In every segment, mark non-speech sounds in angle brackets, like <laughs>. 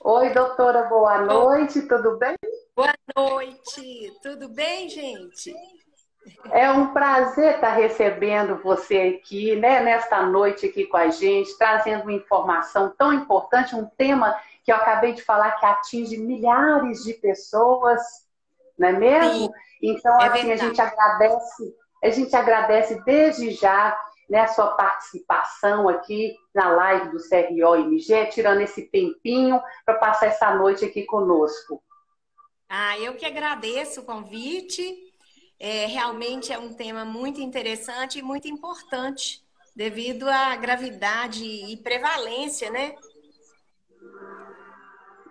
Oi, doutora, boa noite, tudo bem? Boa noite, tudo bem, gente? É um prazer estar recebendo você aqui, né, nesta noite aqui com a gente, trazendo uma informação tão importante, um tema que eu acabei de falar que atinge milhares de pessoas, não é mesmo? Sim, então, é assim, verdade. a gente agradece, a gente agradece desde já né, a sua participação aqui na live do CRO-MG, tirando esse tempinho para passar essa noite aqui conosco. Ah, eu que agradeço o convite. É, realmente é um tema muito interessante e muito importante, devido à gravidade e prevalência, né?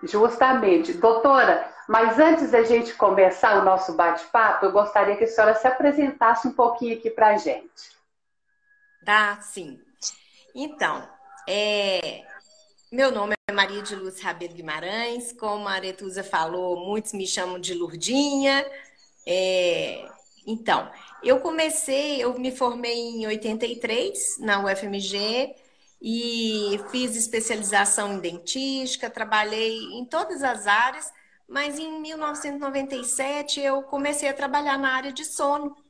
Justamente. Doutora, mas antes da gente começar o nosso bate-papo, eu gostaria que a senhora se apresentasse um pouquinho aqui para a gente. Tá, sim. Então, é, meu nome é Maria de Luz Rabelo Guimarães. Como a Aretusa falou, muitos me chamam de Lurdinha. É, então, eu comecei, eu me formei em 83 na UFMG e fiz especialização em dentística, trabalhei em todas as áreas, mas em 1997 eu comecei a trabalhar na área de sono.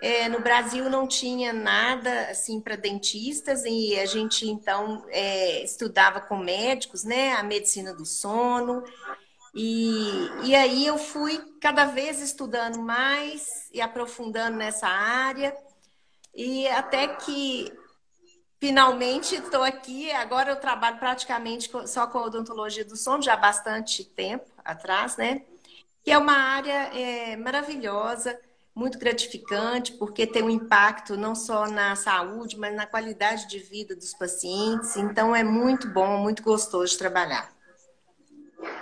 É, no Brasil não tinha nada assim para dentistas e a gente então é, estudava com médicos, né, a medicina do sono. E, e aí eu fui cada vez estudando mais e aprofundando nessa área e até que finalmente estou aqui. Agora eu trabalho praticamente só com odontologia do sono já há bastante tempo atrás, né? Que é uma área é, maravilhosa muito gratificante, porque tem um impacto não só na saúde, mas na qualidade de vida dos pacientes. Então, é muito bom, muito gostoso de trabalhar.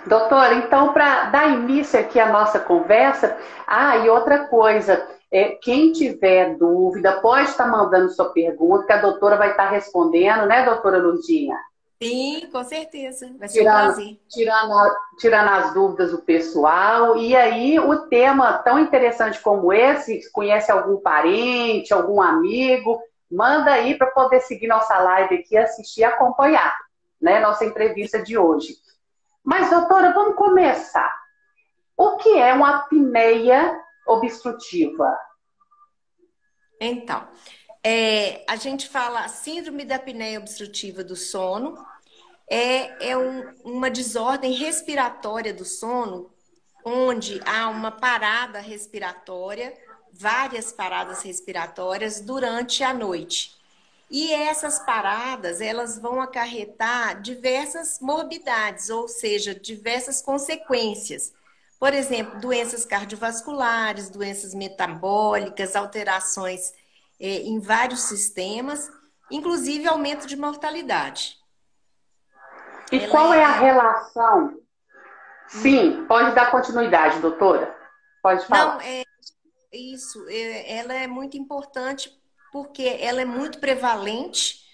Doutora, então, para dar início aqui à nossa conversa, ah, e outra coisa, é, quem tiver dúvida, pode estar mandando sua pergunta, que a doutora vai estar respondendo, né, doutora Lurdinha? Sim, com certeza. Vai ser tirando, um prazer. Tirando, tirando as dúvidas do pessoal. E aí, o tema tão interessante como esse, conhece algum parente, algum amigo, manda aí para poder seguir nossa live aqui, assistir e acompanhar, né? Nossa entrevista de hoje. Mas, doutora, vamos começar. O que é uma apneia obstrutiva? Então, é, a gente fala síndrome da apneia obstrutiva do sono. É, é um, uma desordem respiratória do sono, onde há uma parada respiratória, várias paradas respiratórias durante a noite. E essas paradas, elas vão acarretar diversas morbidades, ou seja, diversas consequências. Por exemplo, doenças cardiovasculares, doenças metabólicas, alterações é, em vários sistemas, inclusive aumento de mortalidade. E Ela qual é a é- relação? Sim, pode dar continuidade, doutora. Pode falar. Não, é isso. é- ela é muito importante porque ela é muito prevalente.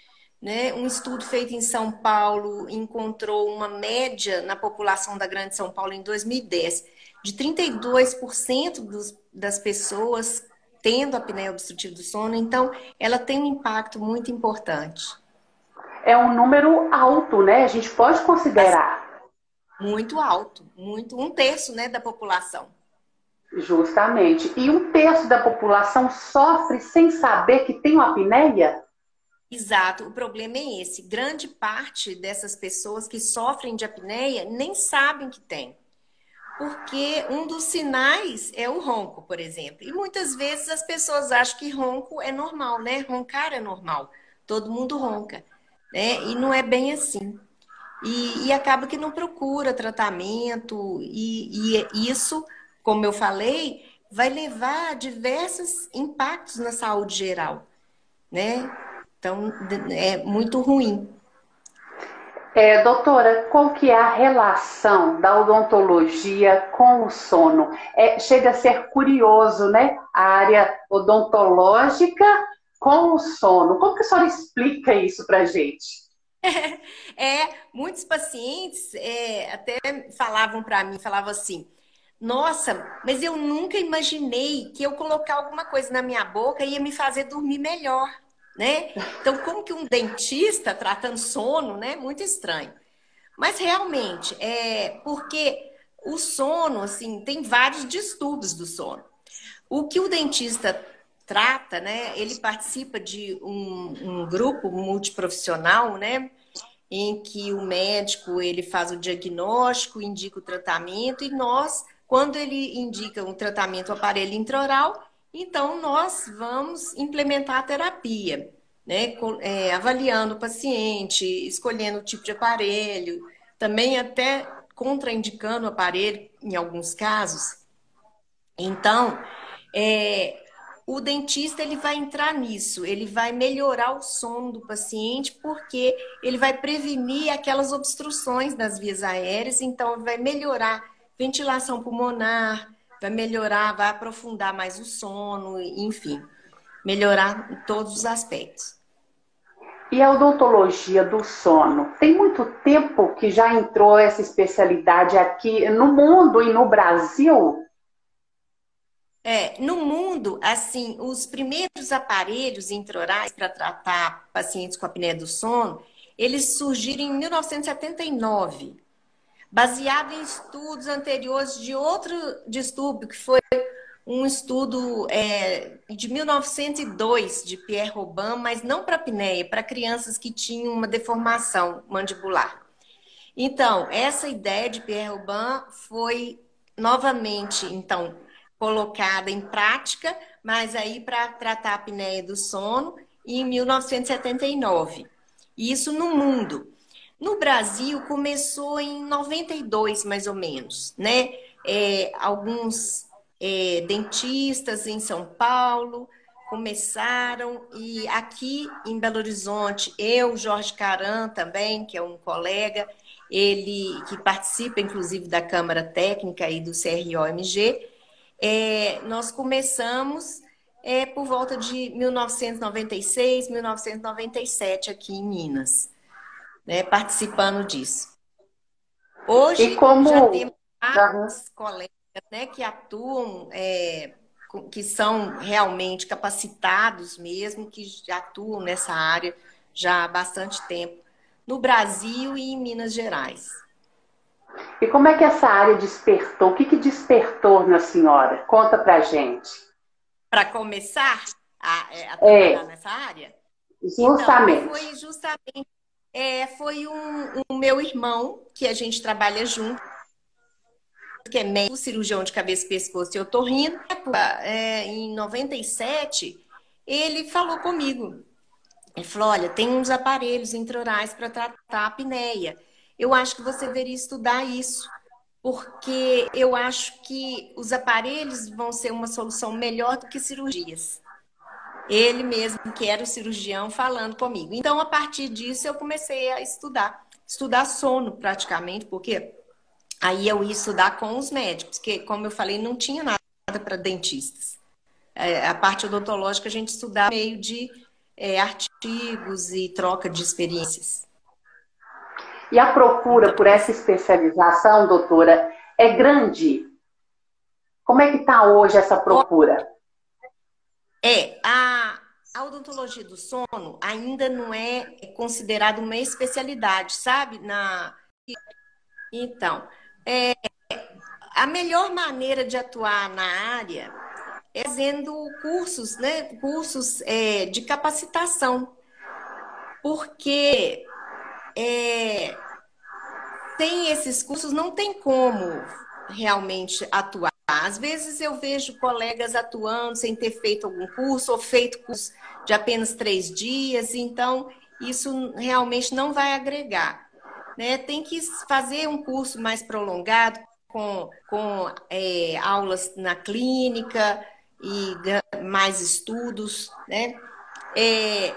Né? Um estudo feito em São Paulo encontrou uma média na população da Grande São Paulo em 2010 de 32% dos, das pessoas tendo apneia obstrutiva do sono. Então, ela tem um impacto muito importante. É um número alto, né? A gente pode considerar. Muito alto, muito um terço, né, da população. Justamente. E um terço da população sofre sem saber que tem uma apneia? Exato, o problema é esse. Grande parte dessas pessoas que sofrem de apneia nem sabem que tem. Porque um dos sinais é o ronco, por exemplo. E muitas vezes as pessoas acham que ronco é normal, né? Roncar é normal. Todo mundo ronca, né? E não é bem assim. E, e acaba que não procura tratamento, e, e isso, como eu falei, vai levar a diversos impactos na saúde geral, né? Então, é muito ruim. É, doutora, qual que é a relação da odontologia com o sono? É, chega a ser curioso, né? A área odontológica com o sono. Como que a senhora explica isso pra gente? <laughs> É, muitos pacientes é, até falavam para mim, falavam assim, nossa, mas eu nunca imaginei que eu colocar alguma coisa na minha boca ia me fazer dormir melhor, né? Então, como que um dentista tratando sono, né? Muito estranho. Mas realmente, é porque o sono, assim, tem vários distúrbios do sono. O que o dentista trata, né? Ele participa de um, um grupo multiprofissional, né? Em que o médico ele faz o diagnóstico, indica o tratamento e nós, quando ele indica um tratamento aparelho intraoral, então nós vamos implementar a terapia, né? É, avaliando o paciente, escolhendo o tipo de aparelho, também até contraindicando o aparelho em alguns casos. Então, é, o dentista ele vai entrar nisso, ele vai melhorar o sono do paciente, porque ele vai prevenir aquelas obstruções das vias aéreas, então vai melhorar ventilação pulmonar, vai melhorar, vai aprofundar mais o sono, enfim, melhorar em todos os aspectos. E a odontologia do sono? Tem muito tempo que já entrou essa especialidade aqui no mundo e no Brasil? É, no mundo, assim, os primeiros aparelhos intraorais para tratar pacientes com apneia do sono, eles surgiram em 1979, baseado em estudos anteriores de outro distúrbio, que foi um estudo é, de 1902 de Pierre Robin, mas não para apneia, para crianças que tinham uma deformação mandibular. Então, essa ideia de Pierre Robin foi novamente, então, colocada em prática, mas aí para tratar a apneia do sono em 1979. Isso no mundo. No Brasil começou em 92, mais ou menos, né? É, alguns é, dentistas em São Paulo começaram e aqui em Belo Horizonte, eu, Jorge Caran também, que é um colega, ele que participa inclusive da Câmara Técnica e do CROMG, é, nós começamos é, por volta de 1996, 1997 aqui em Minas, né, participando disso. Hoje como... já temos vários colegas né, que atuam, é, que são realmente capacitados mesmo, que atuam nessa área já há bastante tempo, no Brasil e em Minas Gerais. E como é que essa área despertou? O que, que despertou na senhora? Conta pra gente. Para começar a, é, a trabalhar é, nessa área? Justamente. Então, foi justamente. É, foi um, um, meu irmão, que a gente trabalha junto, que é médico, cirurgião de cabeça, pescoço e otorrino. É, em 97, ele falou comigo. Ele falou: olha, tem uns aparelhos intraorais para tratar a apneia eu acho que você deveria estudar isso, porque eu acho que os aparelhos vão ser uma solução melhor do que cirurgias. Ele mesmo, que era o cirurgião, falando comigo. Então, a partir disso, eu comecei a estudar, estudar sono praticamente, porque aí eu ia estudar com os médicos, que, como eu falei, não tinha nada para dentistas. É, a parte odontológica a gente estudava meio de é, artigos e troca de experiências. E a procura por essa especialização, doutora, é grande? Como é que está hoje essa procura? É, a, a odontologia do sono ainda não é considerada uma especialidade, sabe? Na... Então, é, a melhor maneira de atuar na área é fazendo cursos, né? Cursos é, de capacitação. Porque é, tem esses cursos, não tem como realmente atuar. Às vezes eu vejo colegas atuando sem ter feito algum curso ou feito curso de apenas três dias, então isso realmente não vai agregar. Né? Tem que fazer um curso mais prolongado, com, com é, aulas na clínica e mais estudos. Né? É,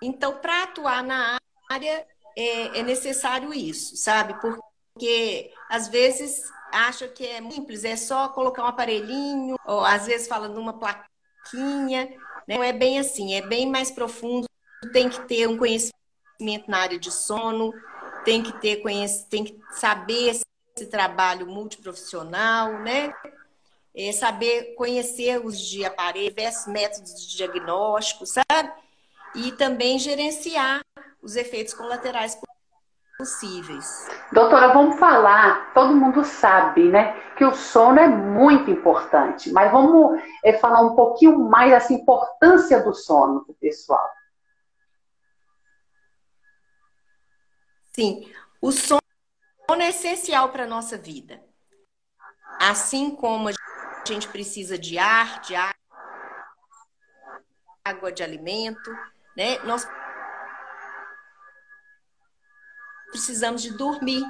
então, para atuar na área, é, é necessário isso, sabe? Porque às vezes acha que é simples, é só colocar um aparelhinho, ou às vezes fala numa plaquinha. Né? Não é bem assim, é bem mais profundo. Tem que ter um conhecimento na área de sono, tem que ter tem que saber esse trabalho multiprofissional, né? É saber conhecer os de aparelho, diversos métodos de diagnóstico, sabe? E também gerenciar os efeitos colaterais possíveis. Doutora, vamos falar, todo mundo sabe, né, que o sono é muito importante, mas vamos é, falar um pouquinho mais dessa importância do sono para o pessoal. Sim, o sono é essencial para a nossa vida. Assim como a gente precisa de ar, de água, de alimento, né? Nós precisamos de dormir.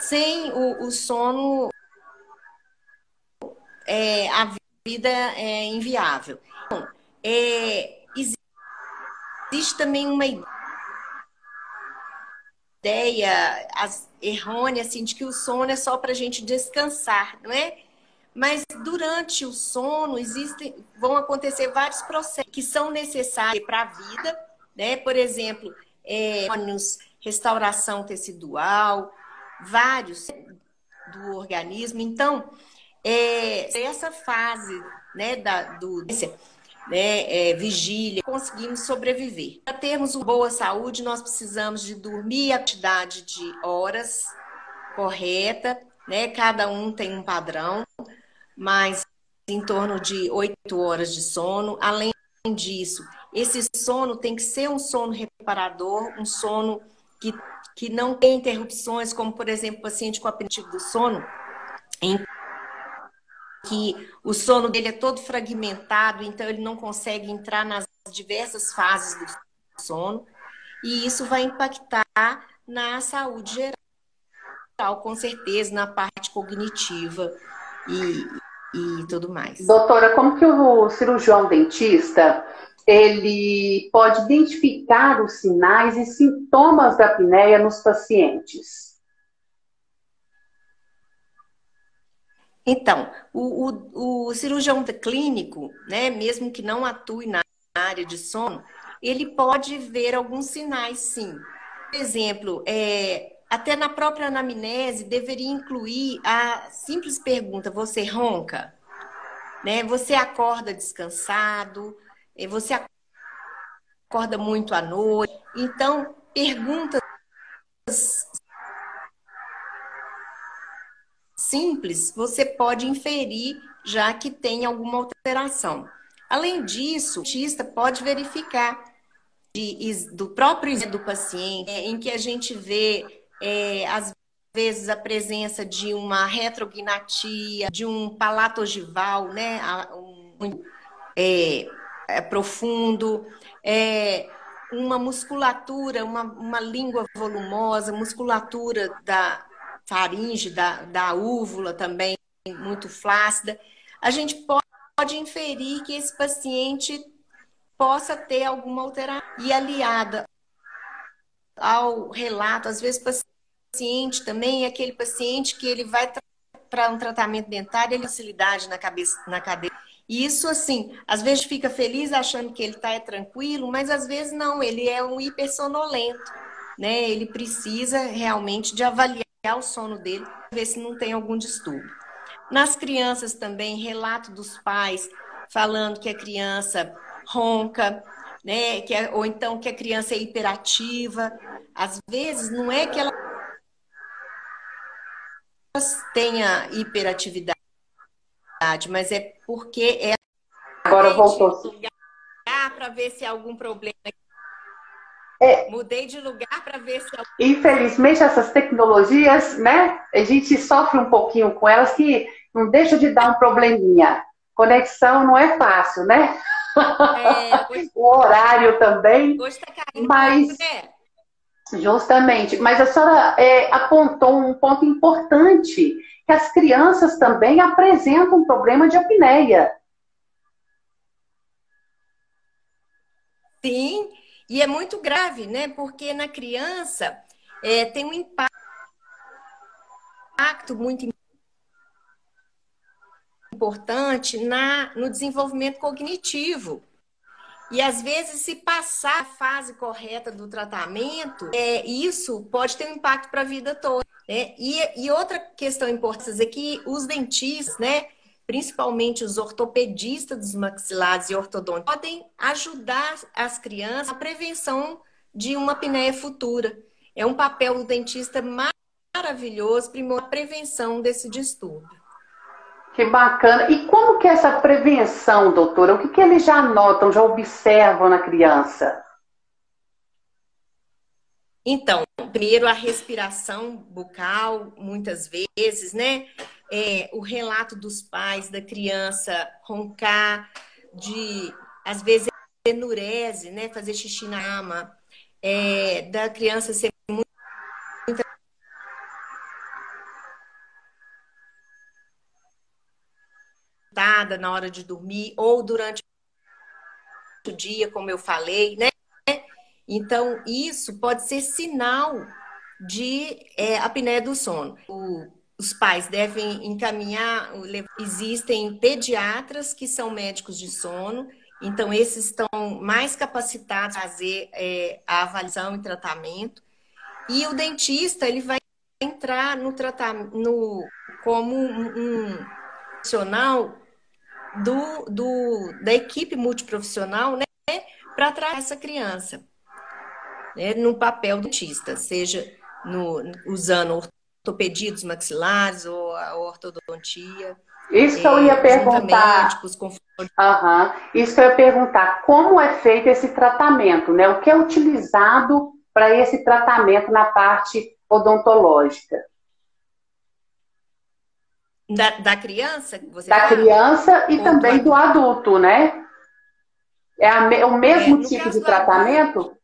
Sem o, o sono, é, a vida é inviável. Então, é, existe também uma ideia errônea assim, de que o sono é só para a gente descansar, não é? Mas durante o sono existem, vão acontecer vários processos que são necessários para a vida né? Por exemplo, é, restauração tecidual, vários do organismo. Então, é, essa fase né, da, do, né, é, vigília, conseguimos sobreviver. Para termos uma boa saúde, nós precisamos de dormir a quantidade de horas correta, né? Cada um tem um padrão, mas em torno de oito horas de sono. Além disso, esse sono tem que ser um sono reparador, um sono que, que não tem interrupções, como, por exemplo, paciente com apetite do sono, em que o sono dele é todo fragmentado, então ele não consegue entrar nas diversas fases do sono, e isso vai impactar na saúde geral, com certeza, na parte cognitiva e, e tudo mais. Doutora, como que o cirurgião dentista ele pode identificar os sinais e sintomas da apneia nos pacientes? Então, o, o, o, cirurgião clínico, né, mesmo que não atue na área de sono, ele pode ver alguns sinais, sim. Por exemplo, é, até na própria anamnese deveria incluir a simples pergunta: você ronca? Né? Você acorda descansado? Você acorda muito à noite. Então, perguntas simples você pode inferir já que tem alguma alteração. Além disso, o dentista pode verificar de, do próprio do paciente, em que a gente vê, é, às vezes, a presença de uma retrognatia, de um palato ogival, né? Um, é, é, profundo, é, uma musculatura, uma, uma língua volumosa, musculatura da faringe, da, da úvula também muito flácida, a gente pode, inferir que esse paciente possa ter alguma alteração. E aliada ao relato, às vezes paciente também é aquele paciente que ele vai para um tratamento dentário, ele facilidade na cabeça, na cadeira e isso, assim, às vezes fica feliz achando que ele está é tranquilo, mas às vezes não, ele é um hipersonolento, né? Ele precisa realmente de avaliar o sono dele, ver se não tem algum distúrbio. Nas crianças também, relato dos pais falando que a criança ronca, né? Que é, ou então que a criança é hiperativa. Às vezes não é que ela tenha hiperatividade mas é porque é agora voltou lugar para ver se há algum problema. É. Mudei de lugar para ver se. Infelizmente essas tecnologias, né? A gente sofre um pouquinho com elas que não deixa de dar um probleminha. Conexão não é fácil, né? É, <laughs> o horário também. Hoje tá caindo, mas né? justamente. Mas a senhora é, apontou um ponto importante que as crianças também apresentam um problema de apneia. Sim, e é muito grave, né? Porque na criança é, tem um impacto muito importante na, no desenvolvimento cognitivo. E às vezes, se passar a fase correta do tratamento, é, isso pode ter um impacto para a vida toda. Né? E, e outra questão importante é que os dentistas, né, principalmente os ortopedistas dos maxilares e ortodontistas, podem ajudar as crianças na prevenção de uma apneia futura. É um papel do dentista maravilhoso para a prevenção desse distúrbio. Que bacana. E como que é essa prevenção, doutora? O que, que eles já notam, já observam na criança? Então, primeiro a respiração bucal, muitas vezes, né? É, o relato dos pais da criança roncar, de às vezes enurese, né? Fazer xixi na cama, é, da criança ser muito na hora de dormir ou durante o dia, como eu falei, né? Então, isso pode ser sinal de é, apneia do sono. O, os pais devem encaminhar, existem pediatras que são médicos de sono, então esses estão mais capacitados a fazer é, a avaliação e tratamento. E o dentista, ele vai entrar no tratamento como um, um profissional do, do, da equipe multiprofissional, né, para tratar essa criança, né, no papel do dentista, seja no, usando ortopedia dos maxilares ou a ortodontia. Isso que eu ia é, perguntar. Médicos, com... uhum. Isso que eu ia perguntar, como é feito esse tratamento, né? O que é utilizado para esse tratamento na parte odontológica? Da, da criança? Você da fala? criança e Ou também do adulto, né? É, a, é o mesmo é, tipo de tratamento?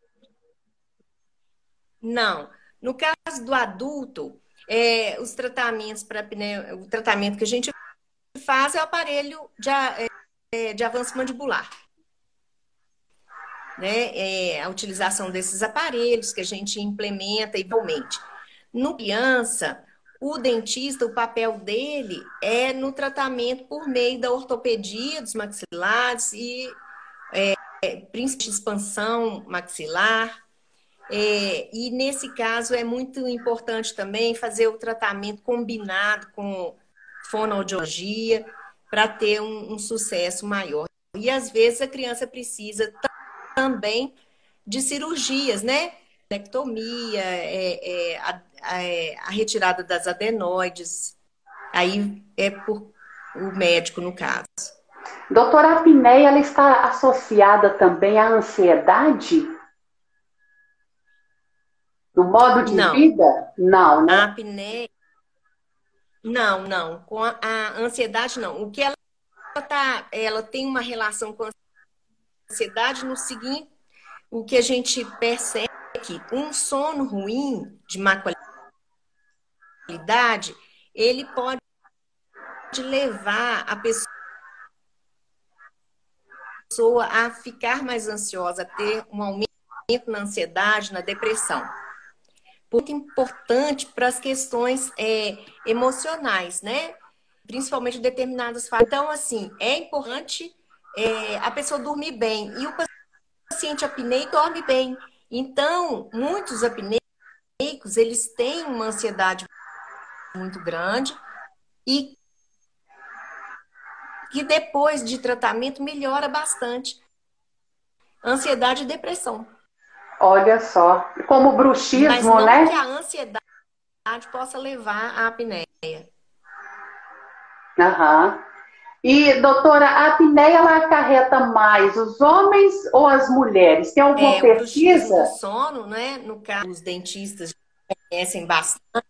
Não. No caso do adulto, é, os tratamentos para o tratamento que a gente faz é o aparelho de, é, de avanço mandibular. Né? É a utilização desses aparelhos que a gente implementa igualmente. No criança, o dentista, o papel dele é no tratamento por meio da ortopedia dos maxilares e é, principalmente expansão maxilar. É, e nesse caso é muito importante também fazer o tratamento combinado com fonoaudiologia para ter um, um, sucesso maior. E às vezes a criança precisa também de cirurgias, né? Nectomia, é, é, a, a, é, a retirada das adenoides. Aí é por o médico, no caso. Doutora, a apneia ela está associada também à ansiedade? No modo de não. vida? Não, né? A apneia. Não, não. Com a, a ansiedade, não. O que ela tá, ela tem uma relação com a ansiedade no seguinte, o que a gente percebe é que um sono ruim, de má qualidade, ele pode levar a pessoa a ficar mais ansiosa, a ter um aumento na ansiedade, na depressão muito importante para as questões é, emocionais, né? Principalmente determinadas fases. Então, assim, é importante é, a pessoa dormir bem. E o paciente apneico dorme bem. Então, muitos apneicos, eles têm uma ansiedade muito grande e que depois de tratamento melhora bastante. Ansiedade e depressão. Olha só, como bruxismo, Mas não né? que a ansiedade possa levar à apneia. Aham. E, doutora, a apneia ela acarreta mais os homens ou as mulheres? Tem alguma é, pesquisa? O sono, né? No caso, os dentistas conhecem bastante.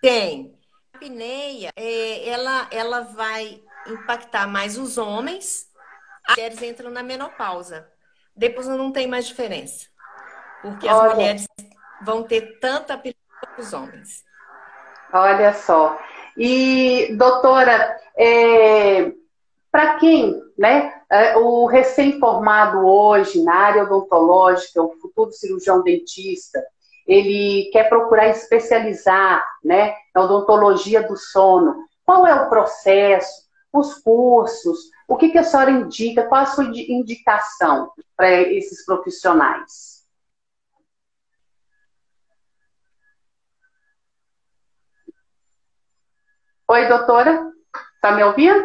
Tem. A apneia, é, ela, ela vai impactar mais os homens as mulheres entram na menopausa. Depois não tem mais diferença. Porque as Olha. mulheres vão ter tanta apetite quanto os homens. Olha só. E, doutora, é, para quem, né, é, o recém-formado hoje na área odontológica, o futuro cirurgião dentista, ele quer procurar especializar, né, na odontologia do sono. Qual é o processo, os cursos, o que, que a senhora indica? Qual a sua indicação para esses profissionais? Oi, doutora? Está me ouvindo?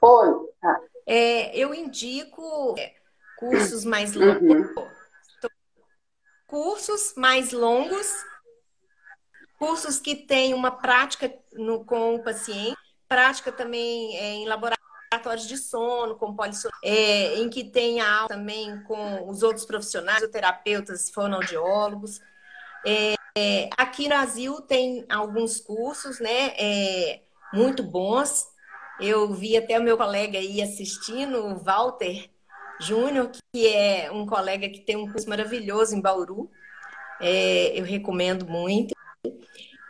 Oi. Ah. É, eu indico é, cursos mais longos. Uhum. Cursos mais longos, cursos que têm uma prática no, com o paciente, prática também é, em laboratórios de sono, com polissono, é, em que tem aula também com os outros profissionais, terapeutas, fonoaudiólogos. É, é, aqui no Brasil tem alguns cursos, né, é, muito bons. Eu vi até o meu colega aí assistindo, o Walter Júnior, que é um colega que tem um curso maravilhoso em Bauru. É, eu recomendo muito.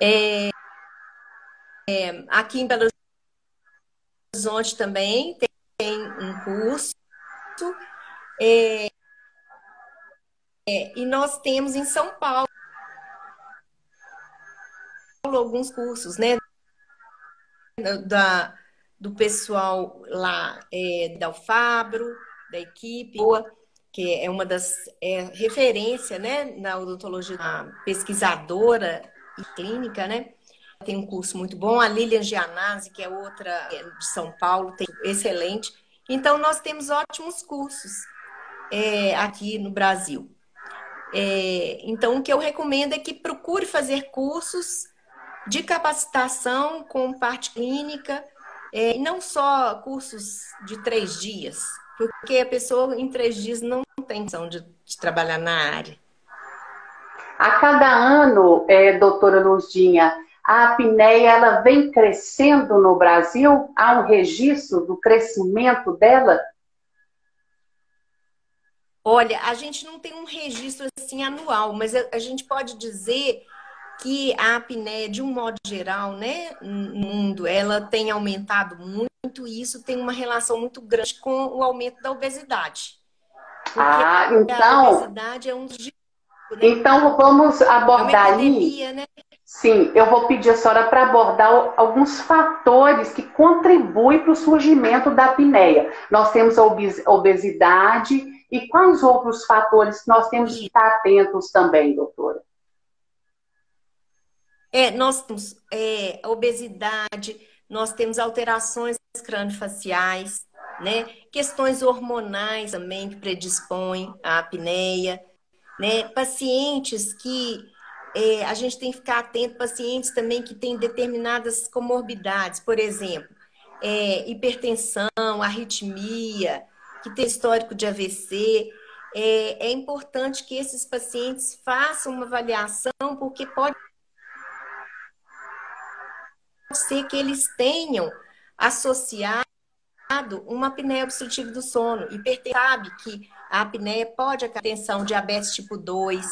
É, aqui em Belo Horizonte também tem um curso. É, é, e nós temos em São Paulo alguns cursos, né? Da, do pessoal lá é, da Alfabro, da equipe, que é uma das é, referência né, na odontologia, pesquisadora e clínica, né? Tem um curso muito bom. A Lilian Gianazzi, que é outra é, de São Paulo, tem excelente. Então, nós temos ótimos cursos é, aqui no Brasil. É, então, o que eu recomendo é que procure fazer cursos de capacitação com parte clínica, é, e não só cursos de três dias, porque a pessoa em três dias não tem intenção de, de trabalhar na área. A cada ano, é, doutora Luzdinha, a apneia ela vem crescendo no Brasil? Há um registro do crescimento dela? Olha, a gente não tem um registro assim anual, mas a, a gente pode dizer que a apneia, de um modo geral, né, no mundo, ela tem aumentado muito e isso tem uma relação muito grande com o aumento da obesidade. Ah, então. A obesidade é um dos. Né? Então vamos abordar é aí. Né? Sim, eu vou pedir a senhora para abordar alguns fatores que contribuem para o surgimento da apneia. Nós temos a obesidade e quais outros fatores nós temos que estar atentos também, doutora? É, nós temos é, obesidade, nós temos alterações craniofaciais, né? Questões hormonais também que predispõem à apneia, né? Pacientes que é, a gente tem que ficar atento, pacientes também que têm determinadas comorbidades, por exemplo, é, hipertensão, arritmia, que tem histórico de AVC. É, é importante que esses pacientes façam uma avaliação, porque pode ser que eles tenham associado uma apneia obstrutiva do sono. E sabe que a apneia pode acabar diabetes tipo 2,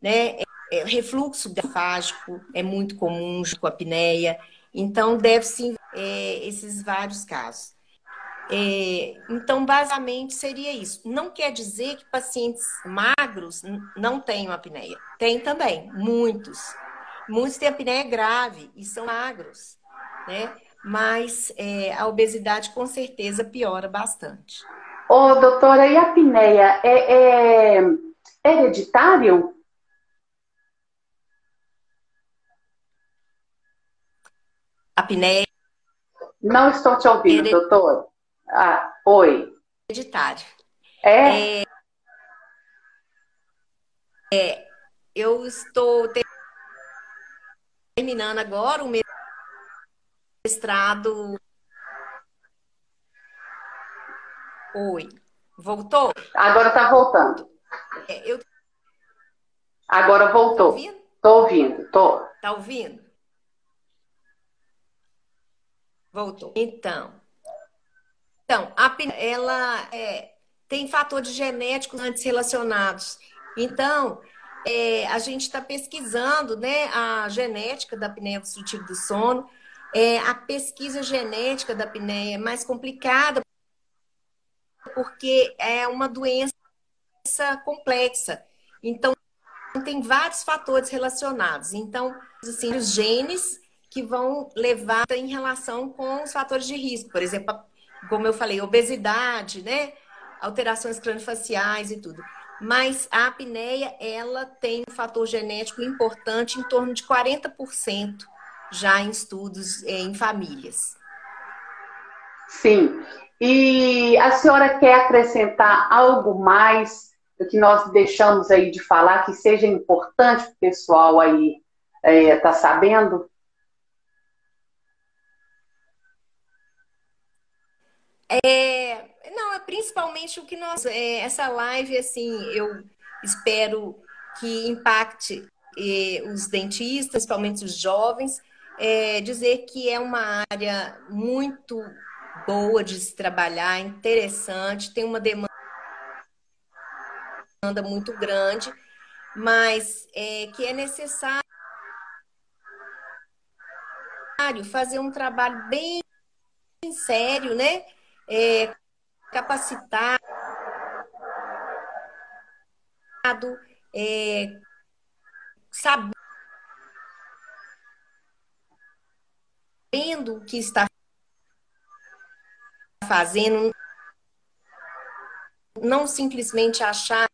né? É, refluxo gasofágico é muito comum com a apneia. Então, deve-se é, esses vários casos. É, então, basicamente, seria isso. Não quer dizer que pacientes magros não tenham apneia. Tem também, muitos. Muitos têm apneia grave e são magros, né? Mas é, a obesidade com certeza piora bastante. Ô, doutora, e a apneia é, é hereditário? Apneia. Não estou te ouvindo, Hered... doutor. Ah, oi. Hereditário. É? é? É, eu estou terminando agora o mestrado. Oi. Voltou? Agora está voltando. É, eu... Agora voltou. Tá ouvindo? Tô ouvindo, tô. Tá ouvindo? Voltou. Então. Então, a ela é, tem fatores genéticos antes relacionados. Então, é, a gente está pesquisando né, a genética da apneia obstrutiva do sono. É, a pesquisa genética da apneia é mais complicada porque é uma doença complexa. Então, tem vários fatores relacionados. Então, assim, os genes que vão levar em relação com os fatores de risco. Por exemplo, como eu falei, obesidade, né? Alterações craniofaciais e tudo mas a apneia ela tem um fator genético importante em torno de 40% já em estudos eh, em famílias. Sim. E a senhora quer acrescentar algo mais do que nós deixamos aí de falar que seja importante para o pessoal aí estar é, tá sabendo? É, não, é principalmente o que nós. É, essa live, assim, eu espero que impacte eh, os dentistas, principalmente os jovens, é, dizer que é uma área muito boa de se trabalhar, interessante, tem uma demanda muito grande, mas é, que é necessário fazer um trabalho bem sério, né? É, capacitado, é, sabendo o que está fazendo, não simplesmente achar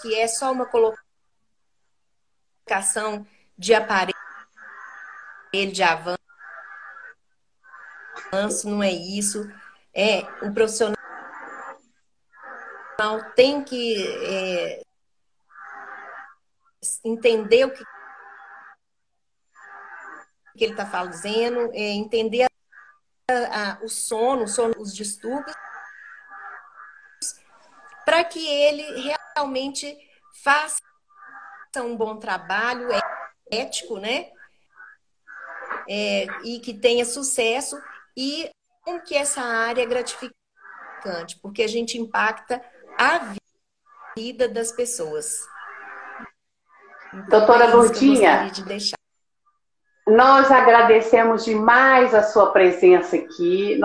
que é só uma colocação de aparelho de avanço, não é isso. É o profissional tem que é, entender o que, que ele está fazendo, é, entender a, a, o sono, o sono, os distúrbios, para que ele realmente faça um bom trabalho ético, né? É, e que tenha sucesso e como que essa área é gratificante, porque a gente impacta a vida das pessoas. Então, Doutora é Lourdinha, de nós agradecemos demais a sua presença aqui.